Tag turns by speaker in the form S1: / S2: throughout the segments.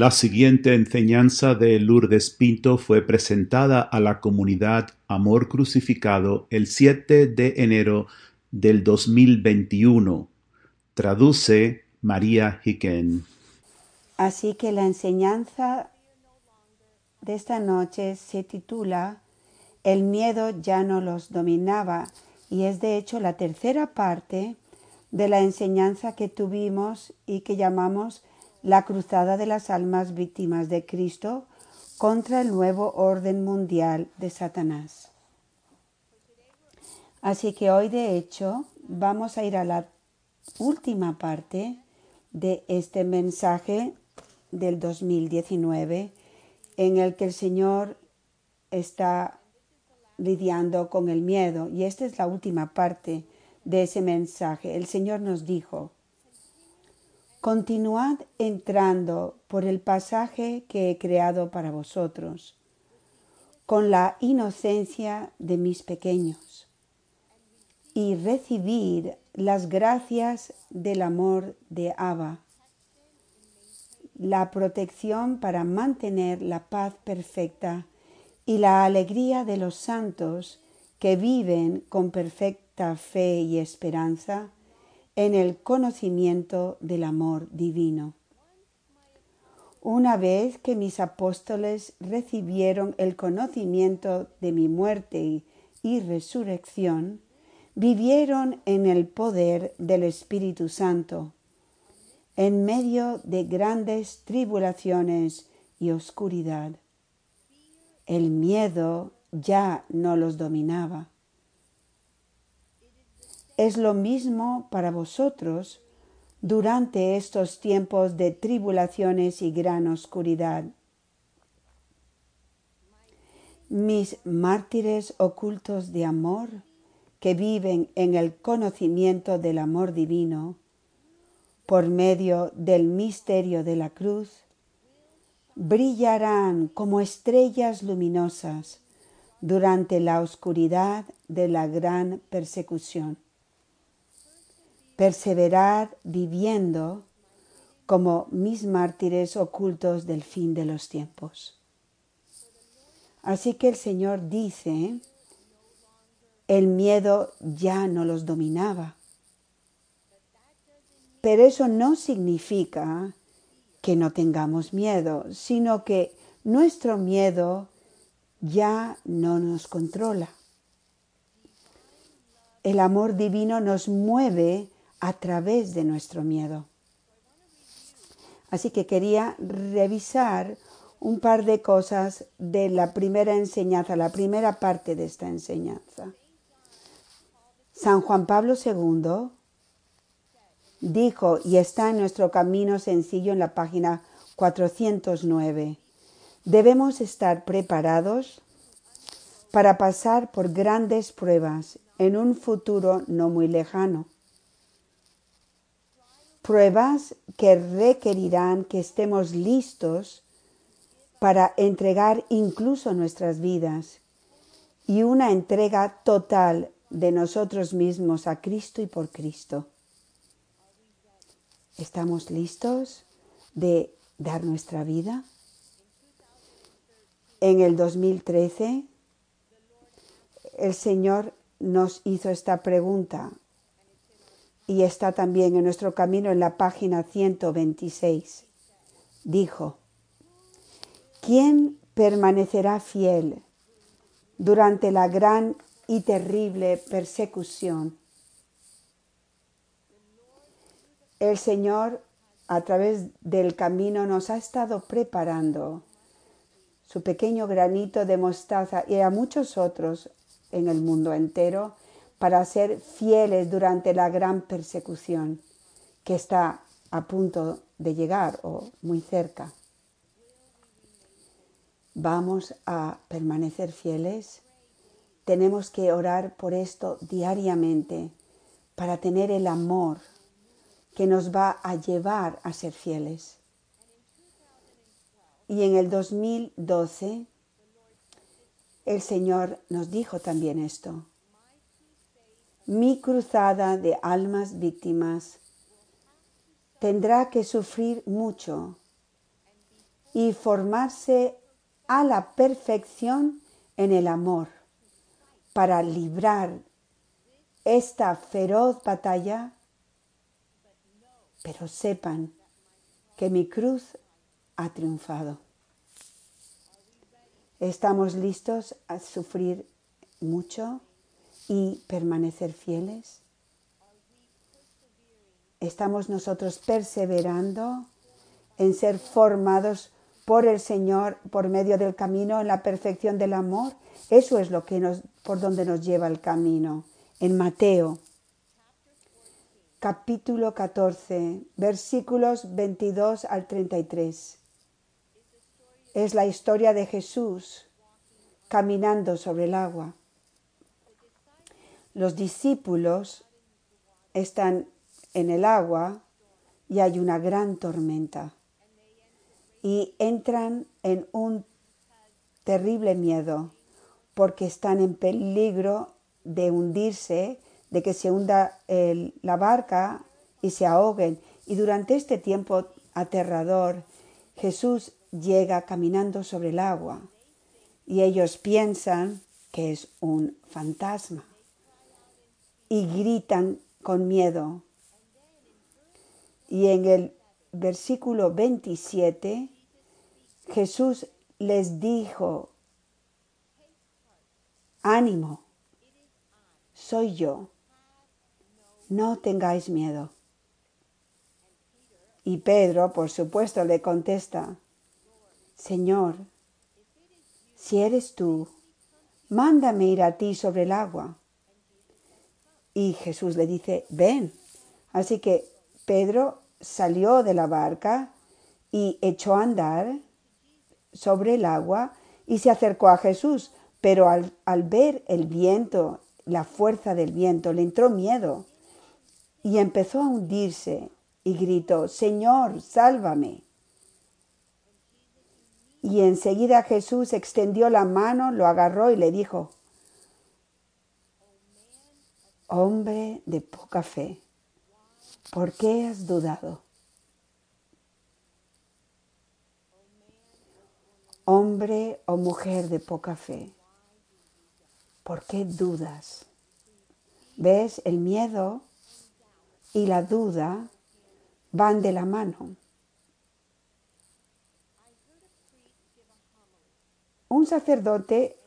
S1: La siguiente enseñanza de Lourdes Pinto fue presentada a la comunidad Amor Crucificado el 7 de enero del 2021. Traduce María Hicken.
S2: Así que la enseñanza de esta noche se titula El miedo ya no los dominaba y es de hecho la tercera parte de la enseñanza que tuvimos y que llamamos la cruzada de las almas víctimas de Cristo contra el nuevo orden mundial de Satanás. Así que hoy de hecho vamos a ir a la última parte de este mensaje del 2019 en el que el Señor está lidiando con el miedo. Y esta es la última parte de ese mensaje. El Señor nos dijo, continuad entrando por el pasaje que he creado para vosotros, con la inocencia de mis pequeños, y recibir las gracias del amor de Abba, la protección para mantener la paz perfecta y la alegría de los santos que viven con perfecta fe y esperanza en el conocimiento del amor divino. Una vez que mis apóstoles recibieron el conocimiento de mi muerte y resurrección, vivieron en el poder del Espíritu Santo, en medio de grandes tribulaciones y oscuridad. El miedo ya no los dominaba. Es lo mismo para vosotros durante estos tiempos de tribulaciones y gran oscuridad. Mis mártires ocultos de amor, que viven en el conocimiento del amor divino, por medio del misterio de la cruz, brillarán como estrellas luminosas durante la oscuridad de la gran persecución. Perseverar viviendo como mis mártires ocultos del fin de los tiempos. Así que el Señor dice, el miedo ya no los dominaba. Pero eso no significa que no tengamos miedo, sino que nuestro miedo ya no nos controla. El amor divino nos mueve a través de nuestro miedo. Así que quería revisar un par de cosas de la primera enseñanza, la primera parte de esta enseñanza. San Juan Pablo II dijo, y está en nuestro camino sencillo en la página 409, debemos estar preparados para pasar por grandes pruebas en un futuro no muy lejano. Pruebas que requerirán que estemos listos para entregar incluso nuestras vidas y una entrega total de nosotros mismos a Cristo y por Cristo. ¿Estamos listos de dar nuestra vida? En el 2013, el Señor nos hizo esta pregunta y está también en nuestro camino en la página 126. Dijo, ¿quién permanecerá fiel durante la gran y terrible persecución el Señor a través del camino nos ha estado preparando su pequeño granito de mostaza y a muchos otros en el mundo entero para ser fieles durante la gran persecución que está a punto de llegar o muy cerca. Vamos a permanecer fieles. Tenemos que orar por esto diariamente para tener el amor que nos va a llevar a ser fieles. Y en el 2012 el Señor nos dijo también esto. Mi cruzada de almas víctimas tendrá que sufrir mucho y formarse a la perfección en el amor para librar esta feroz batalla, pero sepan que mi cruz ha triunfado. ¿Estamos listos a sufrir mucho y permanecer fieles? ¿Estamos nosotros perseverando en ser formados por el Señor por medio del camino en la perfección del amor? Eso es lo que nos, por donde nos lleva el camino. En Mateo, capítulo 14, versículos 22 al 33. Es la historia de Jesús caminando sobre el agua. Los discípulos están en el agua y hay una gran tormenta y entran en un terrible miedo porque están en peligro de hundirse, de que se hunda la barca y se ahoguen. Y durante este tiempo aterrador, Jesús llega caminando sobre el agua y ellos piensan que es un fantasma y gritan con miedo. Y en el versículo 27, Jesús les dijo, ánimo, soy yo, no tengáis miedo. Y Pedro, por supuesto, le contesta, Señor, si eres tú, mándame ir a ti sobre el agua. Y Jesús le dice, ven. Así que Pedro salió de la barca y echó a andar sobre el agua y se acercó a Jesús, pero al, al, ver el viento, la fuerza del viento, le entró miedo y empezó a hundirse y gritó, Señor, sálvame. Y enseguida Jesús extendió la mano, lo agarró y le dijo, Hombre de poca fe, ¿por qué has dudado? Hombre o mujer de poca fe, ¿por qué dudas? ¿Ves? El miedo y la duda van de la mano. Un sacerdote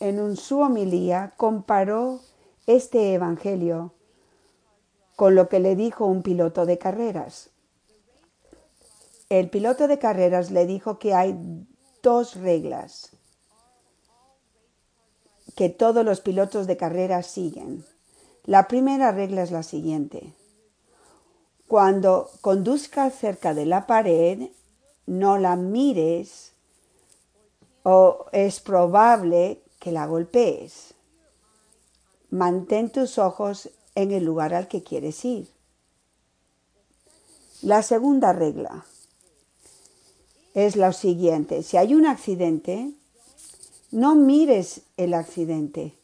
S2: en un, su homilía comparó este evangelio con lo que le dijo un piloto de carreras. El piloto de carreras le dijo que hay dos reglas que todos los pilotos de carreras siguen. La primera regla es la siguiente. Cuando conduzcas cerca de la pared, no la mires o es probable que la golpees. Mantén tus ojos en el lugar al que quieres ir. La segunda regla es la siguiente. Si hay un accidente, no mires el accidente,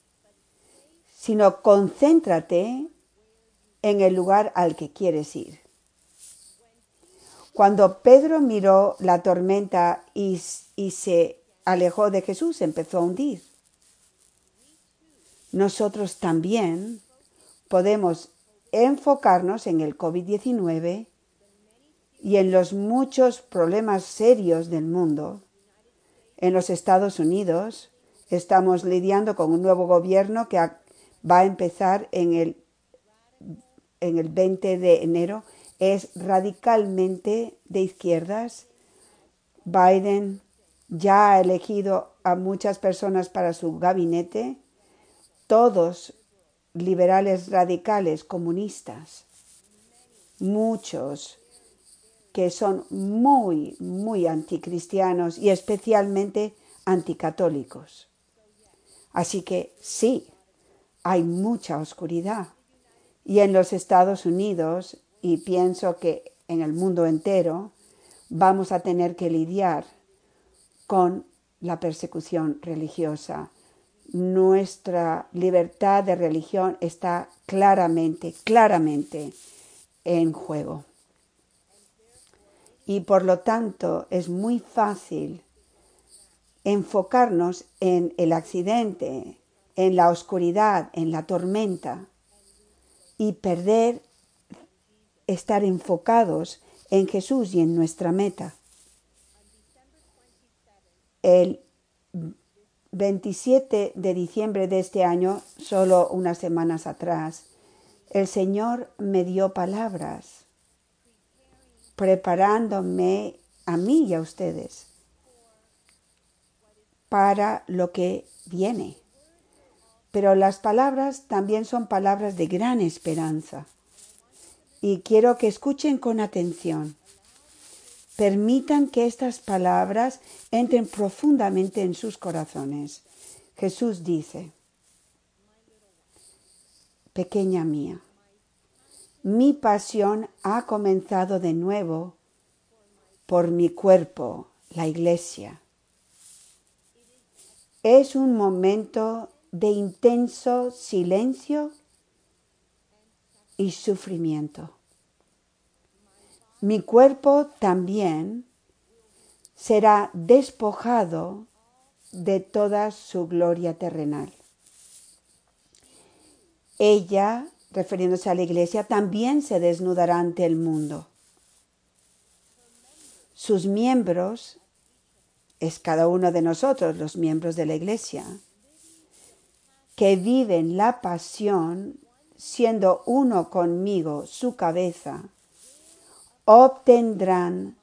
S2: sino concéntrate en el lugar al que quieres ir. Cuando Pedro miró la tormenta y, y se alejó de Jesús, empezó a hundir. Nosotros también podemos enfocarnos en el COVID-19 y en los muchos problemas serios del mundo. En los Estados Unidos estamos lidiando con un nuevo gobierno que va a empezar en el, en el 20 de enero. Es radicalmente de izquierdas. Biden ya ha elegido a muchas personas para su gabinete, todos liberales radicales comunistas, muchos que son muy, muy anticristianos y especialmente anticatólicos. Así que sí, hay mucha oscuridad. Y en los Estados Unidos, y pienso que en el mundo entero, vamos a tener que lidiar con la persecución religiosa. Nuestra libertad de religión está claramente, claramente en juego. y por lo tanto es muy fácil enfocarnos en el accidente, en la oscuridad, en la tormenta y perder estar enfocados en Jesús y en nuestra meta. El 27 de diciembre de este año, solo unas semanas atrás, el Señor me dio palabras preparándome a mí y a ustedes para lo que viene. Pero las palabras también son palabras de gran esperanza. Y quiero que escuchen con atención. Permitan que estas palabras entren profundamente en sus corazones. Jesús dice, pequeña mía, mi pasión ha comenzado de nuevo por mi cuerpo, la iglesia. Es un momento de intenso silencio y sufrimiento. Mi cuerpo también será despojado de toda su gloria terrenal. Ella refiriéndose a la iglesia, también se desnudará ante el mundo. Sus miembros es cada uno de nosotros, los miembros de la iglesia, que viven la pasión siendo uno conmigo, su cabeza, obtendrán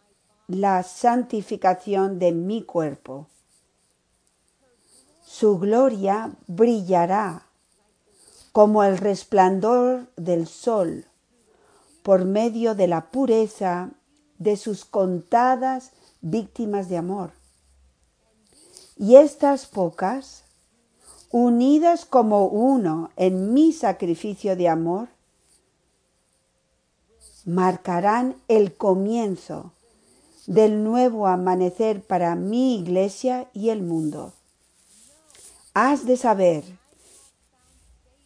S2: la santificación de mi cuerpo. Su gloria brillará como el resplandor del sol, por medio de la pureza de sus contadas víctimas de amor. Y estas pocas, unidas como uno en mi sacrificio de amor, marcarán el comienzo del nuevo amanecer para mi iglesia y el mundo. Has de saber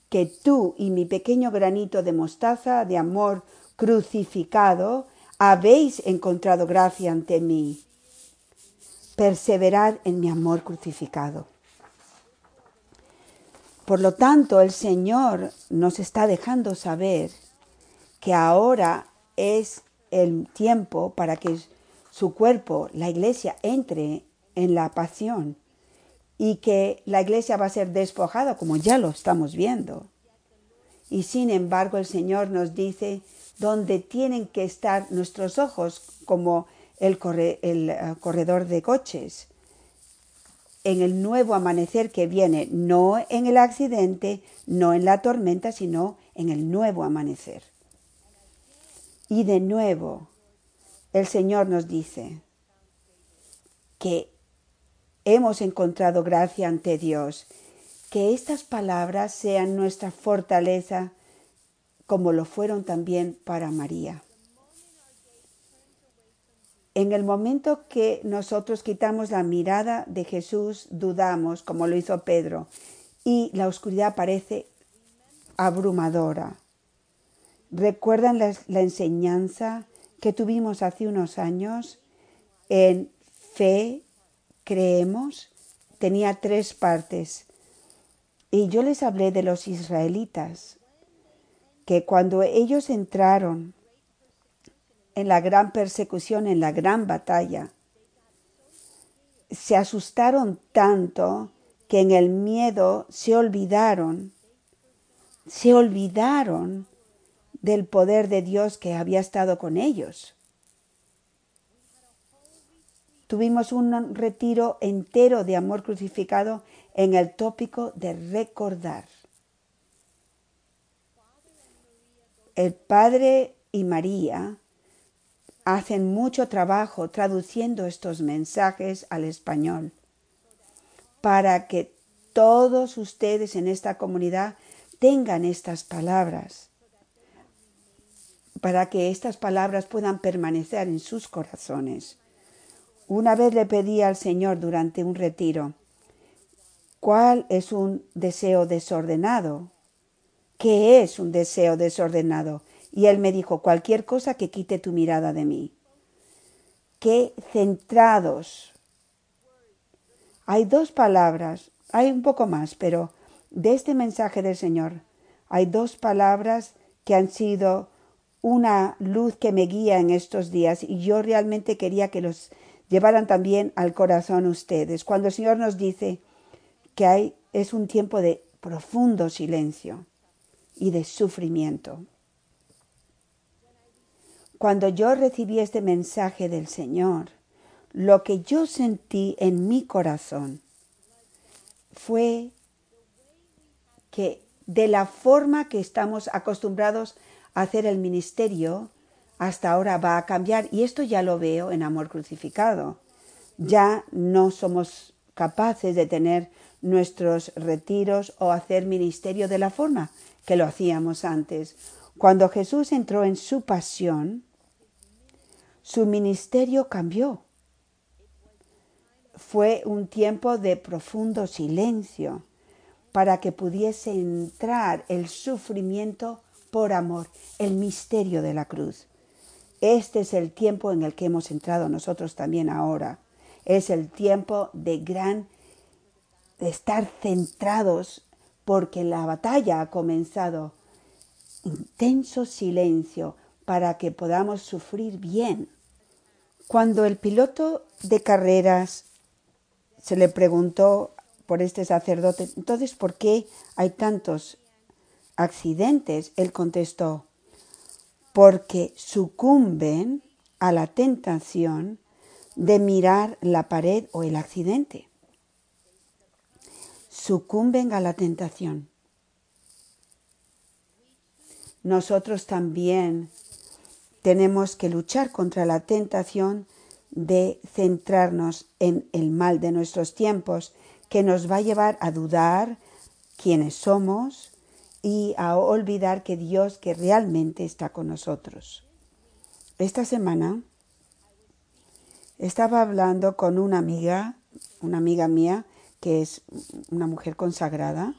S2: que tú y mi pequeño granito de mostaza de amor crucificado habéis encontrado gracia ante mí. Perseverad en mi amor crucificado. Por lo tanto, el Señor nos está dejando saber que ahora es el tiempo para que su cuerpo, la iglesia, entre en la pasión y que la iglesia va a ser despojada como ya lo estamos viendo. Y sin embargo el Señor nos dice dónde tienen que estar nuestros ojos como el, el eh, corredor de coches, en el nuevo amanecer que viene, no en el accidente, no en la tormenta, sino en el nuevo amanecer. Y de nuevo, el Señor nos dice que hemos encontrado gracia ante Dios. Que estas palabras sean nuestra fortaleza como lo fueron también para María. En el momento que nosotros quitamos la mirada de Jesús, dudamos, como lo hizo Pedro, y la oscuridad parece abrumadora. ¿Recuerdan la, la enseñanza que tuvimos hace unos años en fe, creemos, tenía tres partes. Y yo les hablé de los israelitas, que cuando ellos entraron en la gran persecución, en la gran batalla, se asustaron tanto que en el miedo se olvidaron, se olvidaron del poder de Dios que había estado con ellos. Tuvimos un retiro entero de amor crucificado en el tópico de recordar. El Padre y María hacen mucho trabajo traduciendo estos mensajes al español para que todos ustedes en esta comunidad tengan estas palabras, para que estas palabras puedan permanecer en sus corazones. Una vez le pedí al Señor durante un retiro, ¿cuál es un deseo desordenado? ¿Qué es un deseo desordenado? Y él me dijo, cualquier cosa que quite tu mirada de mí. que centrados. Hay dos palabras, hay un poco más, pero de este mensaje del Señor hay dos palabras que han sido una luz que me guía en estos días y yo realmente quería que los llevaran también al corazón ustedes. Cuando el Señor nos dice que hay es un tiempo de profundo silencio y de sufrimiento. Cuando yo recibí este mensaje del Señor, lo que yo sentí en mi corazón fue que de la forma que estamos acostumbrados a hacer el ministerio, hasta ahora va a cambiar. Y esto ya lo veo en Amor Crucificado. Ya no somos capaces de tener nuestros retiros o hacer ministerio de la forma que lo hacíamos antes. Cuando Jesús entró en su pasión, su ministerio cambió. Fue un tiempo de profundo silencio para que pudiese entrar el sufrimiento por amor, el misterio de la cruz. Este es el tiempo en el que hemos entrado nosotros también ahora. Es el tiempo de gran, de estar centrados porque la batalla ha comenzado. Intenso silencio para que podamos sufrir bien. Cuando el piloto de carreras se le preguntó por este sacerdote, entonces, ¿por qué hay tantos accidentes? Él contestó, porque sucumben a la tentación de mirar la pared o el accidente. Sucumben a la tentación. Nosotros también tenemos que luchar contra la tentación de centrarnos en el mal de nuestros tiempos, que nos va a llevar a dudar quiénes somos y a olvidar que Dios que realmente está con nosotros. Esta semana estaba hablando con una amiga, una amiga mía, que es una mujer consagrada,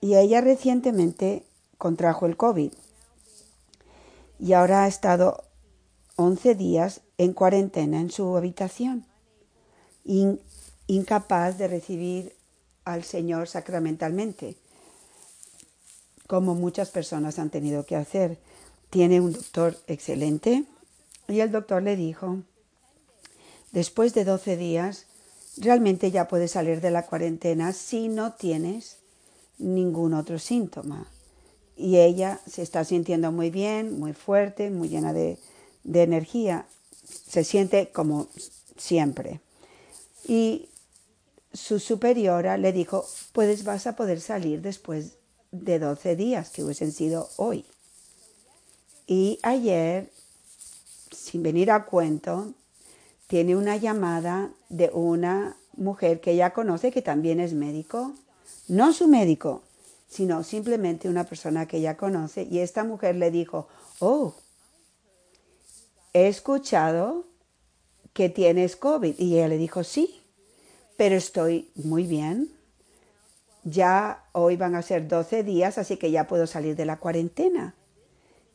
S2: y ella recientemente contrajo el COVID y ahora ha estado 11 días en cuarentena en su habitación, incapaz de recibir al Señor sacramentalmente, como muchas personas han tenido que hacer. Tiene un doctor excelente y el doctor le dijo, después de 12 días, realmente ya puedes salir de la cuarentena si no tienes ningún otro síntoma y ella se está sintiendo muy bien, muy fuerte, muy llena de, energía. Se siente como siempre. Y su superiora le dijo, pues vas a poder salir después de 12 días, que hubiesen sido hoy. Y ayer, sin venir a cuento, tiene una llamada de una mujer que ella conoce que también es médico. No su médico, sino simplemente una persona que ella conoce. Y esta mujer le dijo, oh, he escuchado que tienes COVID. Y ella le dijo, sí, pero estoy muy bien. Ya hoy van a ser 12 días, así que ya puedo salir de la cuarentena.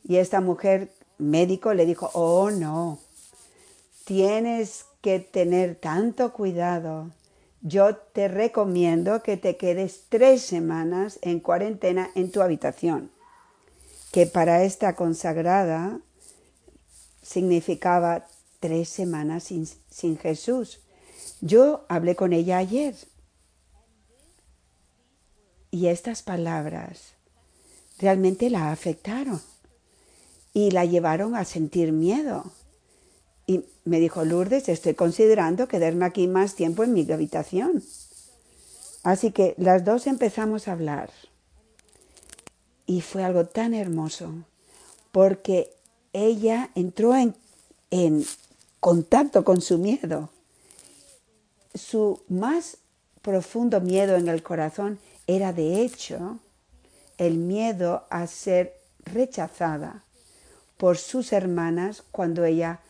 S2: Y esta mujer médico le dijo, oh, no, tienes que tener tanto cuidado yo te recomiendo que te quedes tres semanas en cuarentena en tu habitación, que para esta consagrada significaba tres semanas sin, sin Jesús. Yo hablé con ella ayer y estas palabras realmente la afectaron y la llevaron a sentir miedo y me dijo, Lourdes, estoy considerando quedarme aquí más tiempo en mi habitación. Así que las dos empezamos a hablar. Y fue algo tan hermoso, porque ella entró en, en contacto con su miedo. Su más profundo miedo en el corazón era de hecho el miedo a ser rechazada por sus hermanas cuando ella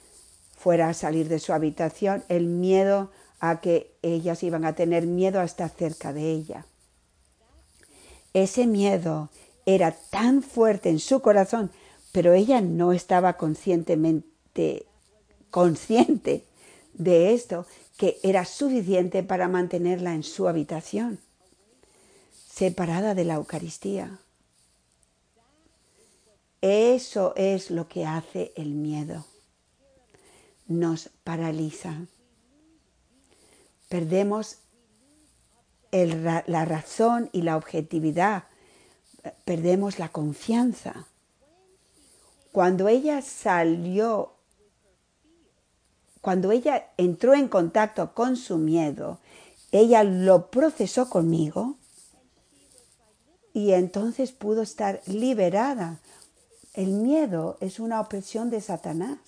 S2: fuera a salir de su habitación, el miedo a que ellas iban a tener miedo a estar cerca de ella. Ese miedo era tan fuerte en su corazón, pero ella no estaba conscientemente consciente de esto, que era suficiente para mantenerla en su habitación, separada de la Eucaristía. Eso es lo que hace el miedo. Nos paraliza. Perdemos la razón y la objetividad. Perdemos la confianza. Cuando ella salió cuando ella entró en contacto con su miedo, ella lo procesó conmigo y entonces pudo estar liberada. El miedo es una opresión de Satanás.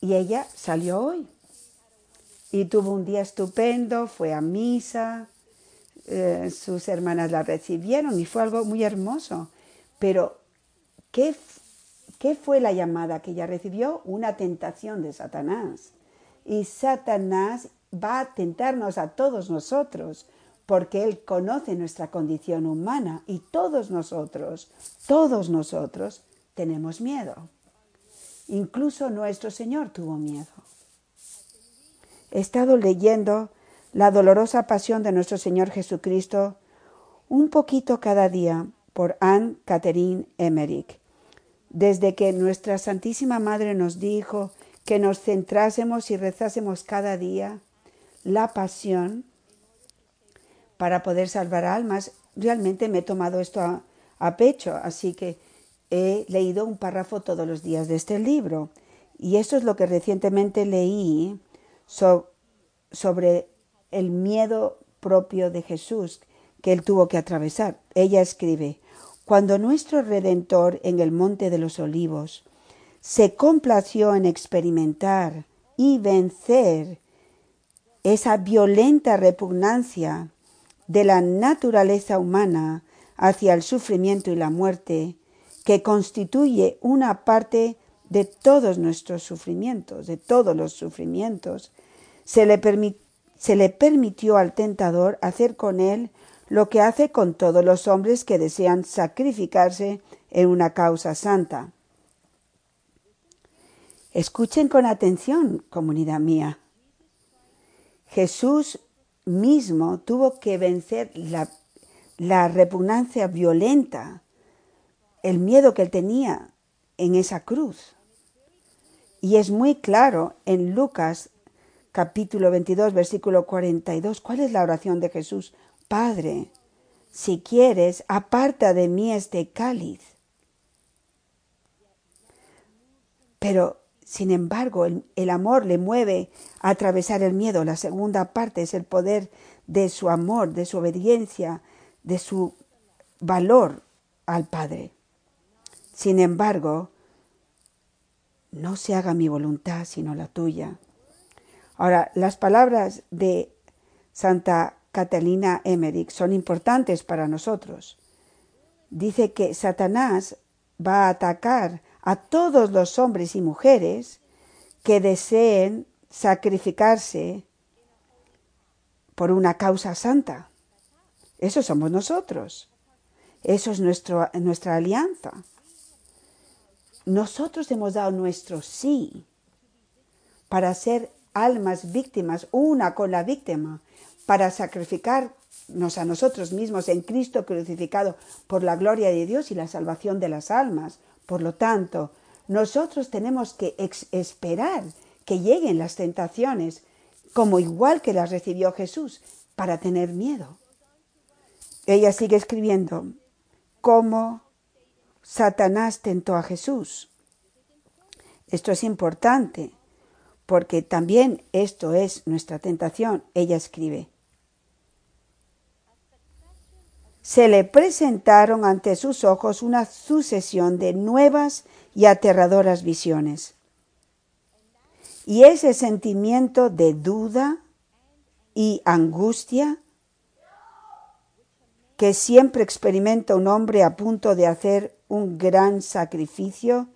S2: Y ella salió hoy y tuvo un día estupendo, fue a misa, eh, sus hermanas la recibieron y fue algo muy hermoso. Pero, ¿qué ¿Qué fue la llamada que ella recibió? Una tentación de Satanás. Y Satanás va a tentarnos a todos nosotros, porque Él conoce nuestra condición humana y todos nosotros, todos nosotros tenemos miedo. Incluso nuestro Señor tuvo miedo. He estado leyendo la dolorosa pasión de nuestro Señor Jesucristo un poquito cada día por Anne Catherine Emmerich desde que nuestra Santísima Madre nos dijo que nos centrásemos y rezásemos cada día la pasión para poder salvar almas, realmente me he tomado esto a, pecho, así que he leído un párrafo todos los días de este libro. Y eso es lo que recientemente leí sobre el miedo propio de Jesús que él tuvo que atravesar. Ella escribe, cuando nuestro Redentor en el Monte de los Olivos se complació en experimentar y vencer esa violenta repugnancia de la naturaleza humana hacia el sufrimiento y la muerte, que constituye una parte de todos nuestros sufrimientos, de todos los sufrimientos, se le, se le permitió al tentador hacer con él lo que hace con todos los hombres que desean sacrificarse en una causa santa. Escuchen con atención, comunidad mía. Jesús mismo tuvo que vencer la, repugnancia violenta, el miedo que él tenía en esa cruz. Y es muy claro en Lucas capítulo 22, versículo 42, cuál es la oración de Jesús Padre, si quieres, aparta de mí este cáliz. Pero, sin embargo, el, amor le mueve a atravesar el miedo. La segunda parte es el poder de su amor, de su obediencia, de su valor al Padre. Sin embargo, no se haga mi voluntad sino la tuya. Ahora, las palabras de Santa Catalina Emmerich son importantes para nosotros. Dice que Satanás va a atacar a todos los hombres y mujeres que deseen sacrificarse por una causa santa. Eso somos nosotros. Eso es nuestro, nuestra alianza. Nosotros hemos dado nuestro sí para ser almas víctimas, una con la víctima, para sacrificarnos a nosotros mismos en Cristo crucificado por la gloria de Dios y la salvación de las almas. Por lo tanto, nosotros tenemos que esperar que lleguen las tentaciones, como igual que las recibió Jesús, para tener miedo. Ella sigue escribiendo, cómo Satanás tentó a Jesús. Esto es importante, porque también esto es nuestra tentación. Ella escribe, se le presentaron ante sus ojos una sucesión de nuevas y aterradoras visiones. Y ese sentimiento de duda y angustia que siempre experimenta un hombre a punto de hacer un gran sacrificio,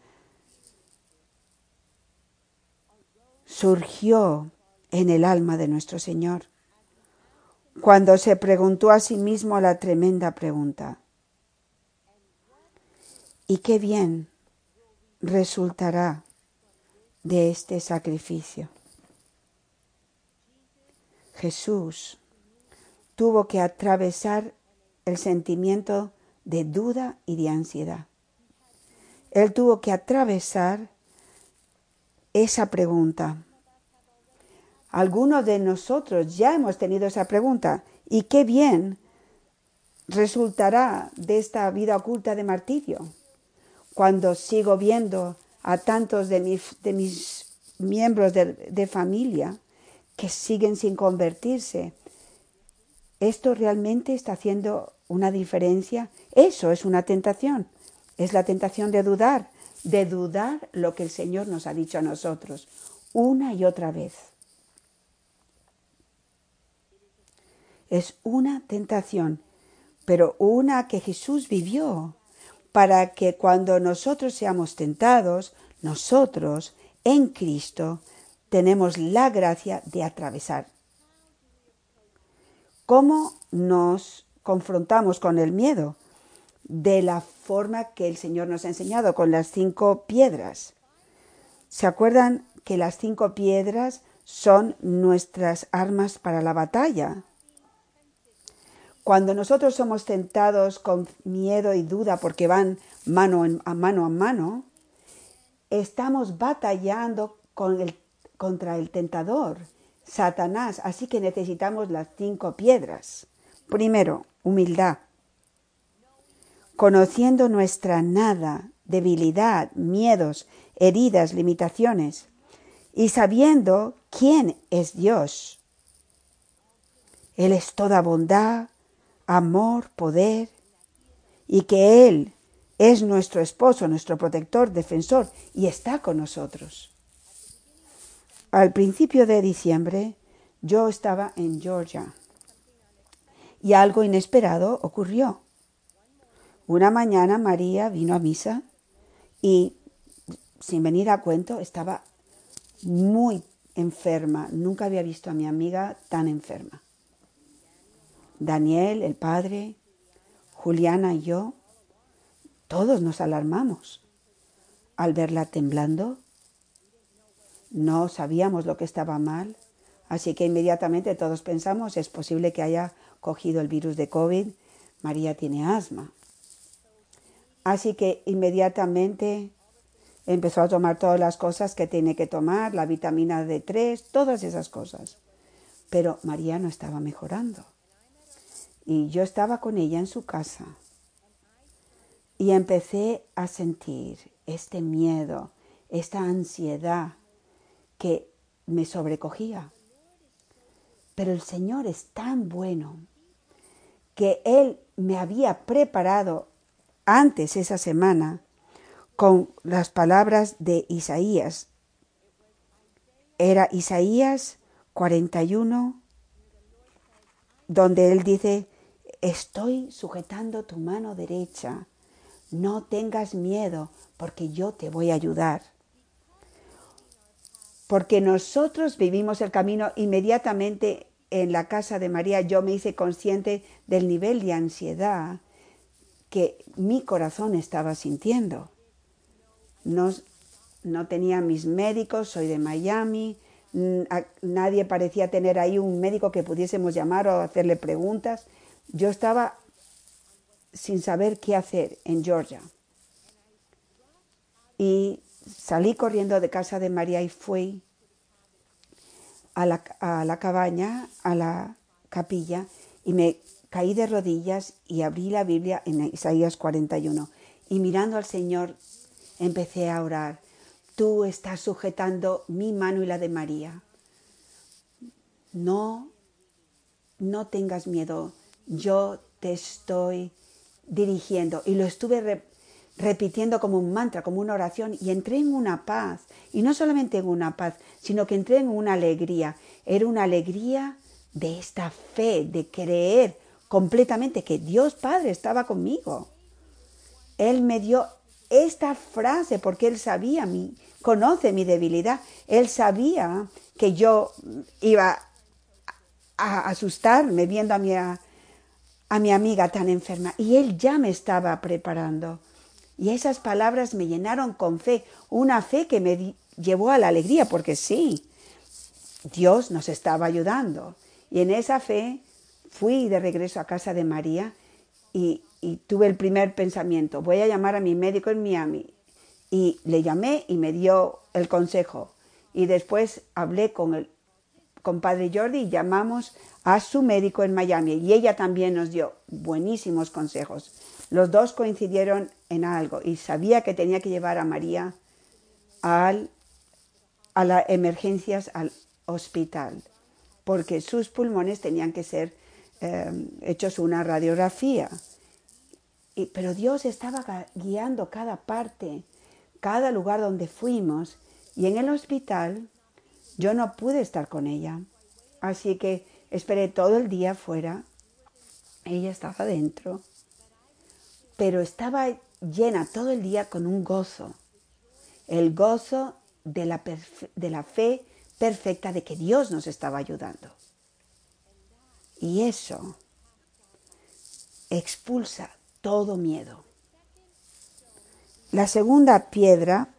S2: surgió en el alma de nuestro Señor cuando se preguntó a sí mismo la tremenda pregunta, ¿y qué bien resultará de este sacrificio. Jesús tuvo que atravesar el sentimiento de duda y de ansiedad. Él tuvo que atravesar esa pregunta. Algunos de nosotros ya hemos tenido esa pregunta y qué bien resultará de esta vida oculta de martirio cuando sigo viendo a tantos de mis, de mis miembros de, de familia que siguen sin convertirse. ¿Esto realmente está haciendo una diferencia? Eso es una tentación. Es la tentación de dudar, de dudar lo que el Señor nos ha dicho a nosotros una y otra vez. Es una tentación, pero una que Jesús vivió para que cuando nosotros seamos tentados, nosotros en Cristo tenemos la gracia de atravesar. ¿Cómo nos confrontamos con el miedo? De la forma que el Señor nos ha enseñado, con las cinco piedras. ¿Se acuerdan que las cinco piedras son nuestras armas para la batalla? Cuando nosotros somos tentados con miedo y duda porque van mano a mano a mano, estamos batallando contra el tentador, Satanás. Así que necesitamos las cinco piedras. Primero, humildad. Conociendo nuestra nada, debilidad, miedos, heridas, limitaciones, y sabiendo quién es Dios. Él es toda bondad, amor, poder, y que Él es nuestro esposo, nuestro protector, defensor, y está con nosotros. Al principio de diciembre yo estaba en Georgia y algo inesperado ocurrió. Una mañana María vino a misa y, sin venir a cuento, estaba muy enferma. Nunca había visto a mi amiga tan enferma. Daniel, el padre, Juliana y yo, todos nos alarmamos al verla temblando. No sabíamos lo que estaba mal, así que inmediatamente todos pensamos, es posible que haya cogido el virus de COVID, María tiene asma. Así que inmediatamente empezó a tomar todas las cosas que tiene que tomar, la vitamina D3, todas esas cosas. Pero María no estaba mejorando. Y yo estaba con ella en su casa y empecé a sentir este miedo, esta ansiedad que me sobrecogía. Pero el Señor es tan bueno que Él me había preparado antes esa semana con las palabras de Isaías. Era Isaías 41, donde Él dice, estoy sujetando tu mano derecha, no tengas miedo porque yo te voy a ayudar. Porque nosotros vivimos el camino inmediatamente en la casa de María, yo me hice consciente del nivel de ansiedad que mi corazón estaba sintiendo. No, no tenía mis médicos, soy de Miami, nadie parecía tener ahí un médico que pudiésemos llamar o hacerle preguntas. Yo estaba sin saber qué hacer en Georgia. Y salí corriendo de casa de María y fui a la, a la cabaña, a la capilla, y me caí de rodillas y abrí la Biblia en Isaías 41. Y mirando al Señor, empecé a orar. Tú estás sujetando mi mano y la de María. No, no tengas miedo. Yo te estoy dirigiendo y lo estuve repitiendo como un mantra, como una oración y entré en una paz. Y no solamente en una paz, sino que entré en una alegría. Era una alegría de esta fe, de creer completamente que Dios Padre estaba conmigo. Él me dio esta frase porque Él sabía, mi, conoce mi debilidad. Él sabía que yo iba a asustarme viendo a mi, mi amiga tan enferma y él ya me estaba preparando. Y esas palabras me llenaron con fe, una fe que me llevó a la alegría, porque sí, Dios nos estaba ayudando. Y en esa fe fui de regreso a casa de María y, y, tuve el primer pensamiento, voy a llamar a mi médico en Miami. Y le llamé y me dio el consejo. Y después hablé con el con Padre Jordi llamamos a su médico en Miami y ella también nos dio buenísimos consejos. Los dos coincidieron en algo y sabía que tenía que llevar a María al, a las emergencias al hospital porque sus pulmones tenían que ser eh, hechos una radiografía. Y, pero Dios estaba guiando cada parte, cada lugar donde fuimos. Y en el hospital yo no pude estar con ella. Así que esperé todo el día fuera. Ella estaba dentro. Pero estaba llena todo el día con un gozo. El gozo de la, de la fe perfecta de que Dios nos estaba ayudando. Y eso expulsa todo miedo. La segunda piedra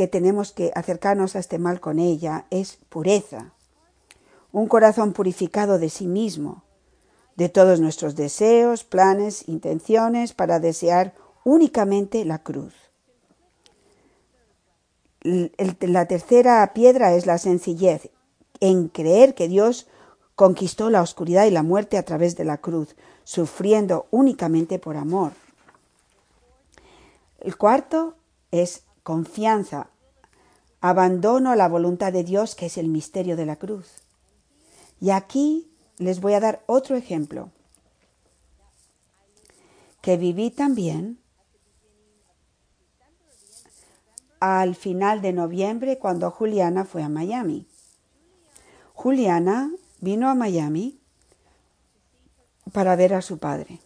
S2: que tenemos que acercarnos a este mal con ella es pureza. Un corazón purificado de sí mismo, de todos nuestros deseos, planes, intenciones, para desear únicamente la cruz la tercera piedra es la sencillez, en creer que Dios conquistó la oscuridad y la muerte a través de la cruz, sufriendo únicamente por amor. El cuarto es confianza, abandono a la voluntad de Dios, que es el misterio de la cruz. Y aquí les voy a dar otro ejemplo que viví también al final de noviembre cuando Juliana fue a Miami. Juliana vino a Miami para ver a su padre,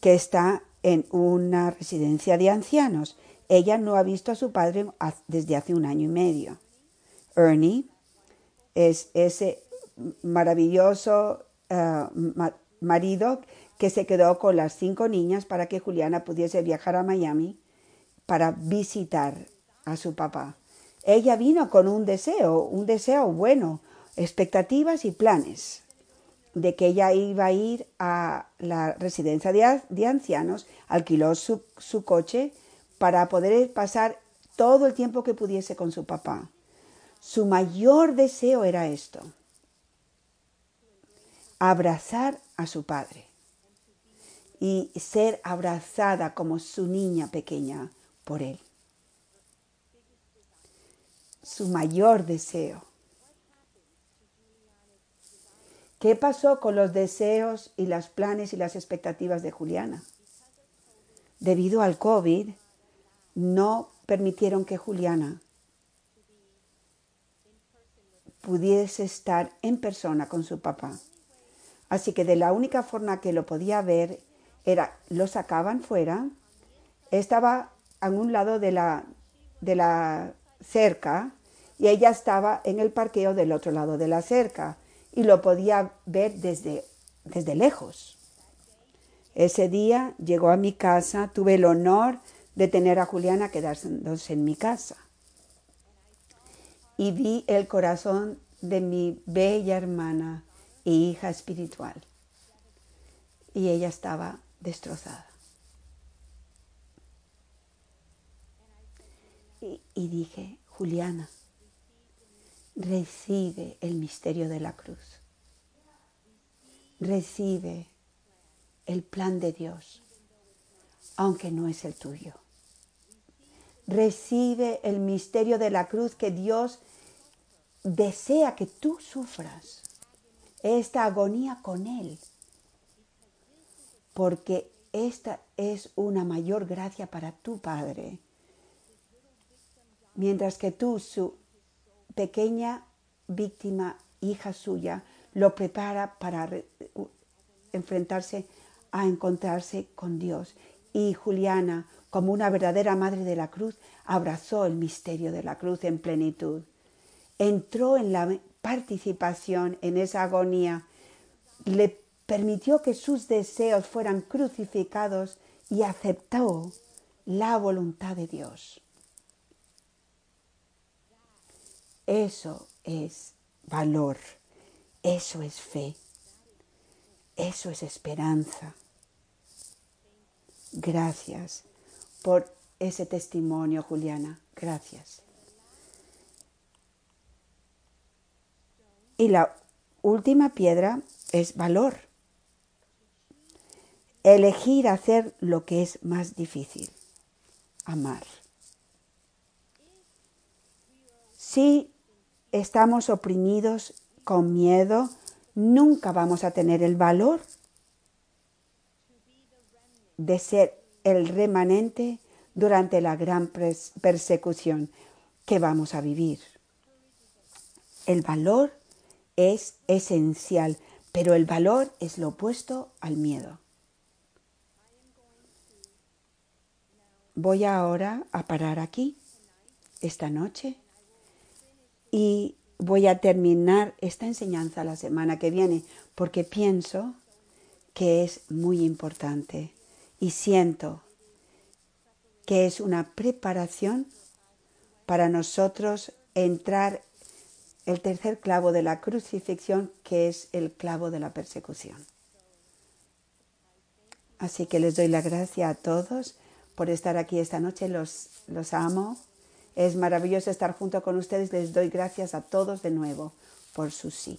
S2: que está en una residencia de ancianos. Ella no ha visto a su padre desde hace un año y medio. Ernie es ese maravilloso eh, marido que se quedó con las cinco niñas para que Juliana pudiese viajar a Miami para visitar a su papá. Ella vino con un deseo, un deseo bueno, expectativas y planes de que ella iba a ir a la residencia de, ancianos, alquiló su, su coche para poder pasar todo el tiempo que pudiese con su papá. Su mayor deseo era esto, abrazar a su padre y ser abrazada como su niña pequeña por Él. Su mayor deseo. ¿Qué pasó con los deseos y los planes y las expectativas de Juliana? Debido al COVID, no permitieron que Juliana pudiese estar en persona con su papá. Así que de la única forma que lo podía ver era, lo sacaban fuera, estaba a un lado de la, de la cerca y ella estaba en el parqueo del otro lado de la cerca y lo podía ver desde, desde lejos. Ese día llegó a mi casa, tuve el honor de tener a Juliana quedándose en mi casa. Y vi el corazón de mi bella hermana e hija espiritual. Y ella estaba destrozada. y dije, Juliana, recibe el misterio de la cruz. Recibe el plan de Dios, aunque no es el tuyo. Recibe el misterio de la cruz que Dios desea que tú sufras. Esta agonía con Él, porque esta es una mayor gracia para tu Padre. Mientras que tú, su pequeña víctima, hija suya, lo prepara para enfrentarse a encontrarse con Dios. Y Juliana, como una verdadera madre de la cruz, abrazó el misterio de la cruz en plenitud. Entró en la participación en esa agonía, le permitió que sus deseos fueran crucificados y aceptó la voluntad de Dios. Eso es valor, eso es fe, eso es esperanza. Gracias por ese testimonio, Juliana. Gracias. Y la última piedra es valor. Elegir hacer lo que es más difícil, amar. Si estamos oprimidos con miedo, nunca vamos a tener el valor de ser el remanente durante la gran persecución que vamos a vivir. El valor es esencial, pero el valor es lo opuesto al miedo. Voy ahora a parar aquí esta noche y voy a terminar esta enseñanza la semana que viene porque pienso que es muy importante y siento que es una preparación para nosotros entrar el tercer clavo de la crucifixión, que es el clavo de la persecución. Así que les doy la gracia a todos por estar aquí esta noche, los, los amo. Es maravilloso estar junto con ustedes, les doy gracias a todos de nuevo por su sí.